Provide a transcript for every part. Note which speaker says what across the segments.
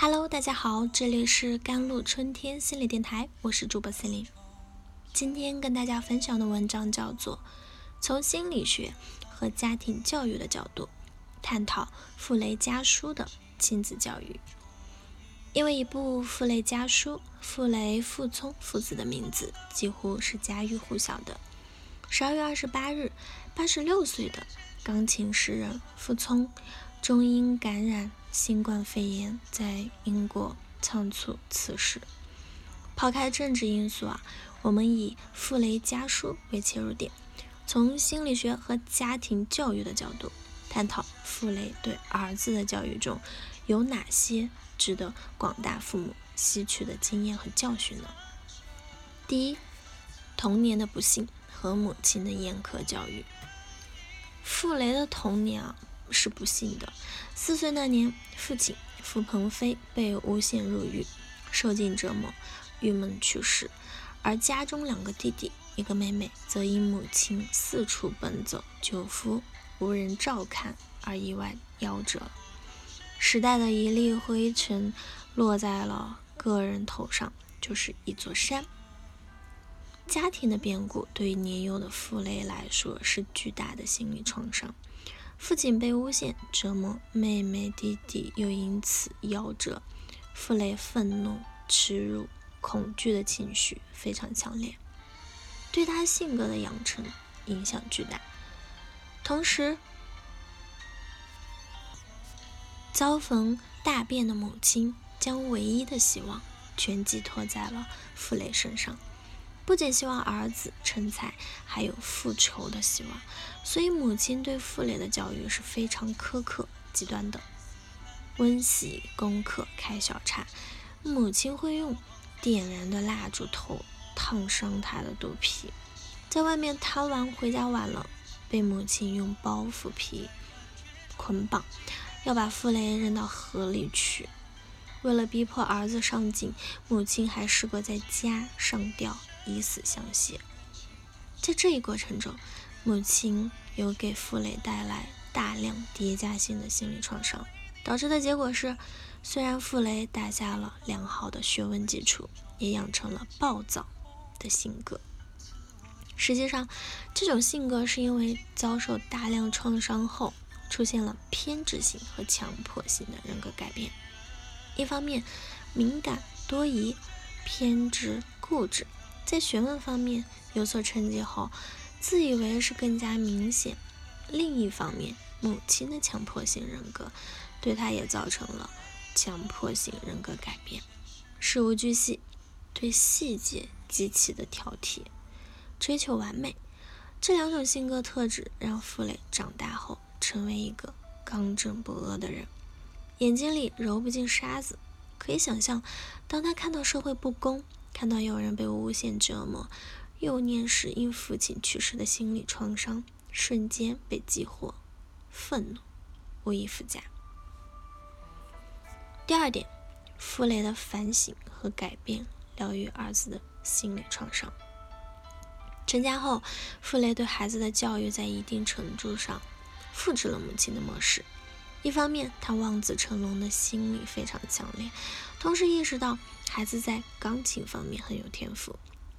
Speaker 1: Hello，大家好，这里是甘露春天心理电台，我是主播森林。今天跟大家分享的文章叫做《从心理学和家庭教育的角度探讨傅雷家书的亲子教育》。因为一部《傅雷家书》，傅雷、傅聪父子的名字几乎是家喻户晓的。十二月二十八日，八十六岁的钢琴诗人傅聪，终因感染。新冠肺炎在英国仓促辞世。抛开政治因素啊，我们以傅雷家书为切入点，从心理学和家庭教育的角度探讨傅雷对儿子的教育中有哪些值得广大父母吸取的经验和教训呢？第一，童年的不幸和母亲的严苛教育。傅雷的童年啊。是不幸的。四岁那年，父亲傅鹏飞被诬陷入狱，受尽折磨，郁闷去世。而家中两个弟弟，一个妹妹，则因母亲四处奔走救夫，无人照看而意外夭折。时代的一粒灰尘落在了个人头上，就是一座山。家庭的变故对年幼的傅雷来说是巨大的心理创伤。父亲被诬陷折磨，妹妹弟弟又因此夭折，傅雷愤怒、耻辱、恐惧的情绪非常强烈，对他性格的养成影响巨大。同时，遭逢大变的母亲将唯一的希望全寄托在了傅雷身上。不仅希望儿子成才，还有复仇的希望，所以母亲对傅雷的教育是非常苛刻、极端的。温习功课、开小差，母亲会用点燃的蜡烛头烫伤他的肚皮。在外面贪玩，回家晚了，被母亲用包袱皮捆绑，要把傅雷扔到河里去。为了逼迫儿子上进，母亲还试过在家上吊。以死相挟，在这一过程中，母亲有给傅雷带来大量叠加性的心理创伤，导致的结果是，虽然傅雷打下了良好的学问基础，也养成了暴躁的性格。实际上，这种性格是因为遭受大量创伤后，出现了偏执性和强迫性的人格改变。一方面，敏感多疑、偏执固执。在学问方面有所成绩后，自以为是更加明显。另一方面，母亲的强迫性人格对他也造成了强迫性人格改变，事无巨细，对细节极其的挑剔，追求完美。这两种性格特质让傅雷长大后成为一个刚正不阿的人，眼睛里揉不进沙子。可以想象，当他看到社会不公，看到有人被诬陷折磨，幼年时因父亲去世的心理创伤瞬间被激活，愤怒无以复加。第二点，傅雷的反省和改变疗愈儿子的心理创伤。成家后，傅雷对孩子的教育在一定程度上复制了母亲的模式。一方面，他望子成龙的心理非常强烈，同时意识到孩子在钢琴方面很有天赋，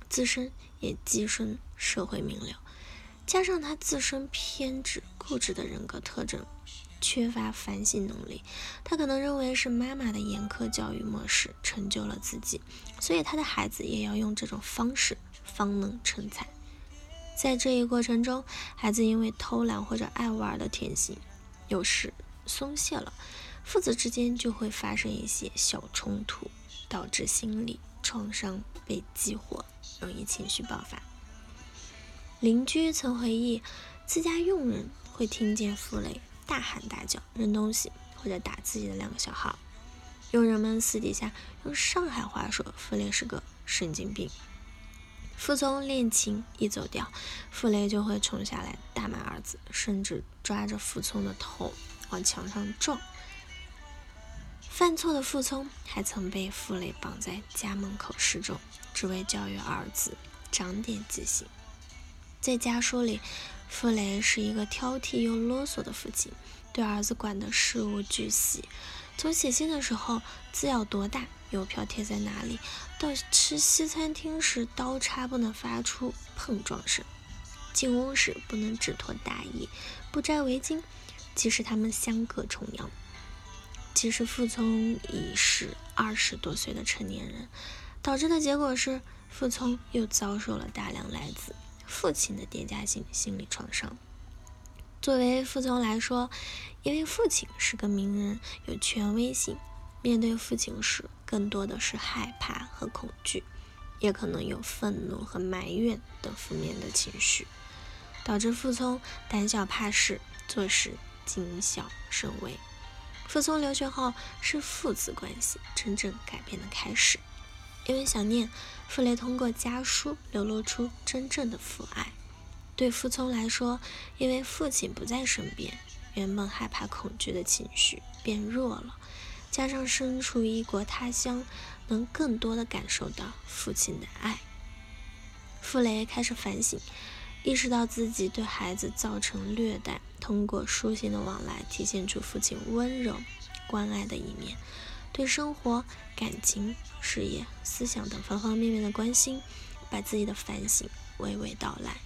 Speaker 1: 自身也跻身社会名流。加上他自身偏执固执的人格特征，缺乏反省能力，他可能认为是妈妈的严苛教育模式成就了自己，所以他的孩子也要用这种方式方能成才。在这一过程中，孩子因为偷懒或者爱玩的天性，有时。松懈了，父子之间就会发生一些小冲突，导致心理创伤被激活，容易情绪爆发。邻居曾回忆，自家佣人会听见傅雷大喊大叫、扔东西或者打自己的两个小孩。佣人们私底下用上海话说，傅雷是个神经病。傅聪练琴一走调，傅雷就会冲下来大骂儿子，甚至抓着傅聪的头。往墙上撞，犯错的傅聪还曾被傅雷绑在家门口示众，只为教育儿子长点记性。在家书里，傅雷是一个挑剔又啰嗦的父亲，对儿子管的事无巨细，从写信的时候字要多大，邮票贴在哪里，到吃西餐厅时刀叉不能发出碰撞声，进屋时不能只脱大衣，不摘围巾，即使他们相隔重洋。即使傅聪已是二十多岁的成年人，导致的结果是，傅聪又遭受了大量来自父亲的叠加性心理创伤。作为傅聪来说，因为父亲是个名人，有权威性，面对父亲时，更多的是害怕和恐惧，也可能有愤怒和埋怨等负面的情绪，导致傅聪胆小怕事，做事谨小慎微。傅聪留学后是父子关系真正改变的开始，因为想念，傅雷通过家书流露出真正的父爱。对傅聪来说，因为父亲不在身边，原本害怕恐惧的情绪变弱了，加上身处异国他乡，能更多的感受到父亲的爱。傅雷开始反省。意识到自己对孩子造成虐待，通过书信的往来体现出父亲温柔、关爱的一面，对生活、感情、事业、思想等方方面面的关心，把自己的反省娓娓道来。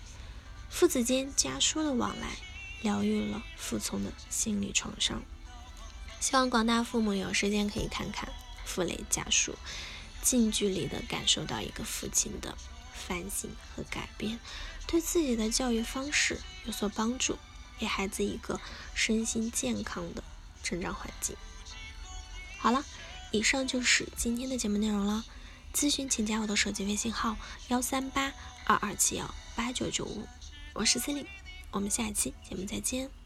Speaker 1: 父子间家书的往来，疗愈了傅聪的心理创伤。希望广大父母有时间可以看看傅雷家书，近距离的感受到一个父亲的。反省和改变，对自己的教育方式有所帮助，给孩子一个身心健康的成长环境。好了，以上就是今天的节目内容了。咨询请加我的手机微信号：幺三八二二七幺八九九五，我是 c e l i n e 我们下期节目再见。